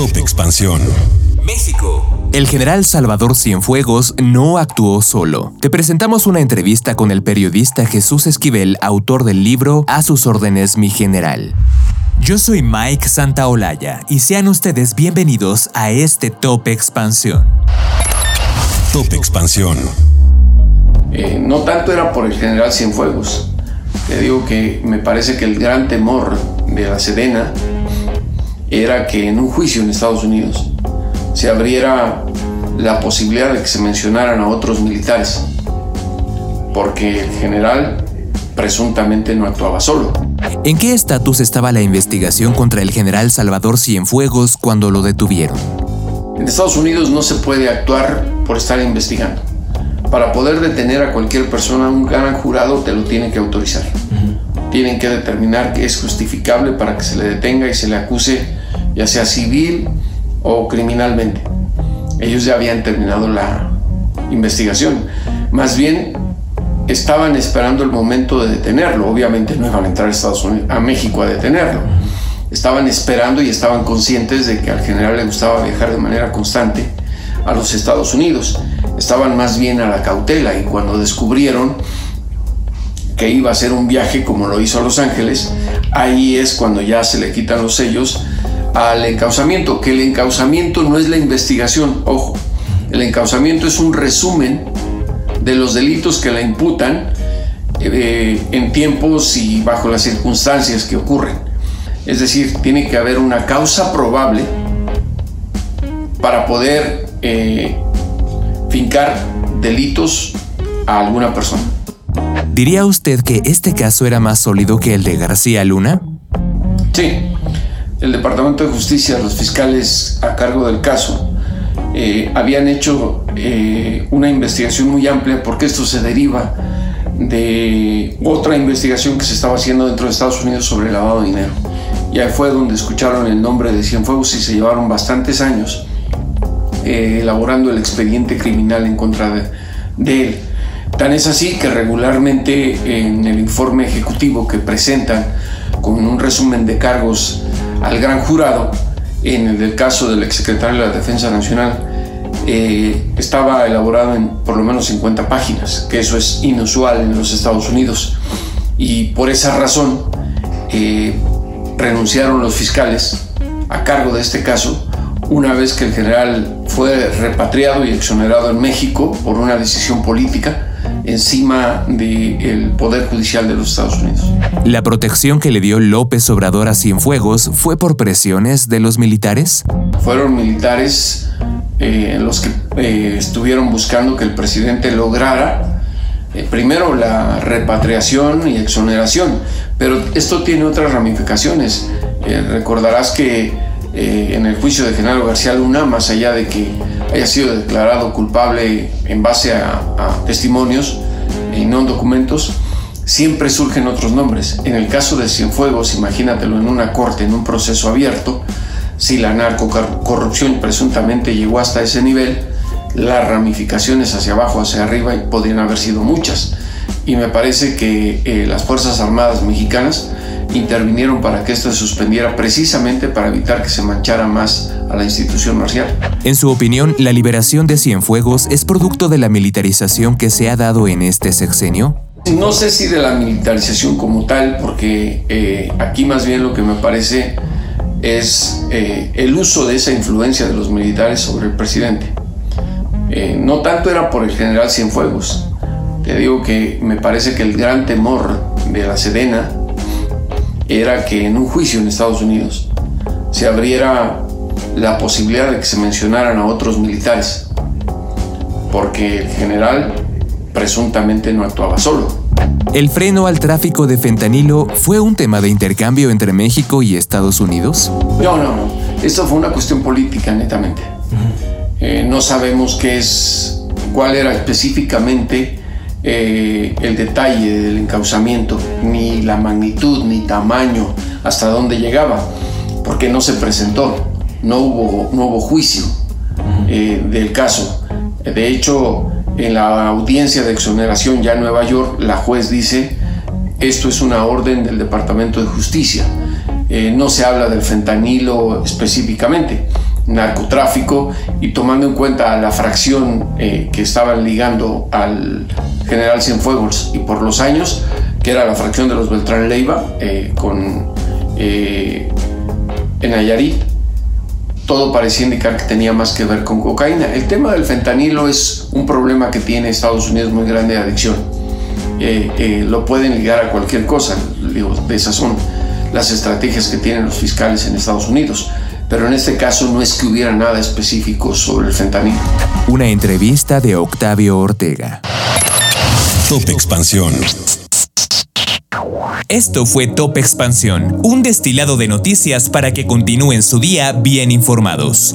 Top Expansión. México. El general Salvador Cienfuegos no actuó solo. Te presentamos una entrevista con el periodista Jesús Esquivel, autor del libro A sus órdenes, mi general. Yo soy Mike Santaolalla y sean ustedes bienvenidos a este Top Expansión. Top Expansión. Eh, no tanto era por el general Cienfuegos. Te digo que me parece que el gran temor de la Sedena era que en un juicio en Estados Unidos se abriera la posibilidad de que se mencionaran a otros militares, porque el general presuntamente no actuaba solo. ¿En qué estatus estaba la investigación contra el general Salvador Cienfuegos cuando lo detuvieron? En Estados Unidos no se puede actuar por estar investigando. Para poder detener a cualquier persona, un gran jurado te lo tiene que autorizar. Tienen que determinar que es justificable para que se le detenga y se le acuse, ya sea civil o criminalmente. Ellos ya habían terminado la investigación. Más bien estaban esperando el momento de detenerlo. Obviamente no iban a entrar a, Estados Unidos, a México a detenerlo. Estaban esperando y estaban conscientes de que al general le gustaba viajar de manera constante a los Estados Unidos. Estaban más bien a la cautela y cuando descubrieron que iba a ser un viaje como lo hizo a Los Ángeles, ahí es cuando ya se le quitan los sellos al encauzamiento, que el encauzamiento no es la investigación, ojo, el encauzamiento es un resumen de los delitos que le imputan eh, en tiempos y bajo las circunstancias que ocurren. Es decir, tiene que haber una causa probable para poder eh, fincar delitos a alguna persona. ¿Diría usted que este caso era más sólido que el de García Luna? Sí, el Departamento de Justicia, los fiscales a cargo del caso, eh, habían hecho eh, una investigación muy amplia porque esto se deriva de otra investigación que se estaba haciendo dentro de Estados Unidos sobre el lavado de dinero. Y ahí fue donde escucharon el nombre de Cienfuegos y se llevaron bastantes años eh, elaborando el expediente criminal en contra de, de él. Tan es así que regularmente en el informe ejecutivo que presentan con un resumen de cargos al gran jurado, en el caso del exsecretario de la Defensa Nacional, eh, estaba elaborado en por lo menos 50 páginas, que eso es inusual en los Estados Unidos. Y por esa razón eh, renunciaron los fiscales a cargo de este caso una vez que el general fue repatriado y exonerado en México por una decisión política encima del Poder Judicial de los Estados Unidos. ¿La protección que le dio López Obrador a Cienfuegos fue por presiones de los militares? Fueron militares eh, los que eh, estuvieron buscando que el presidente lograra eh, primero la repatriación y exoneración, pero esto tiene otras ramificaciones. recordarás que en el juicio de Genaro García Luna, más allá de que haya sido declarado culpable en base a, testimonios y no en documentos, siempre surgen otros nombres. En el caso de Cienfuegos, imagínatelo en una corte, en un proceso abierto, si la narcocorrupción presuntamente llegó hasta ese nivel, las ramificaciones hacia abajo, hacia arriba podrían haber sido muchas. Y me parece que eh, las Fuerzas Armadas mexicanas intervinieron para que esto se suspendiera precisamente para evitar que se manchara más a la institución marcial. En su opinión, ¿la liberación de Cienfuegos es producto de la militarización que se ha dado en este sexenio? No sé si de la militarización como tal, porque eh, aquí más bien lo que me parece es eh, el uso de esa influencia de los militares sobre el presidente. Eh, no tanto era por el general Cienfuegos. Te digo que me parece que el gran temor de la Sedena era que en un juicio en Estados Unidos se abriera la posibilidad de que se mencionaran a otros militares, porque el general presuntamente no actuaba solo. ¿El freno al tráfico de fentanilo fue un tema de intercambio entre México y Estados Unidos? No, no, no. Esto fue una cuestión política, netamente. Eh, no sabemos qué es, cuál era específicamente eh, el detalle del encauzamiento, ni la magnitud, ni tamaño, hasta dónde llegaba, porque no se presentó, no hubo, no hubo juicio eh, del caso. De hecho, en la audiencia de exoneración ya en Nueva York, la juez dice, esto es una orden del Departamento de Justicia. Eh, no se habla del fentanilo específicamente. Narcotráfico y tomando en cuenta la fracción eh, que estaban ligando al general Cienfuegos y por los años, que era la fracción de los Beltrán Leiva eh, con en Nayarit, todo parecía indicar que tenía más que ver con cocaína. El tema del fentanilo es un problema que tiene Estados Unidos muy grande de adicción. lo pueden ligar a cualquier cosa, digo, esas son las estrategias que tienen los fiscales en Estados Unidos pero en este caso no es que hubiera nada específico sobre el fentanilo. Una entrevista de Octavio Ortega. Top Expansión. Esto fue Top Expansión, un destilado de noticias para que continúen su día bien informados.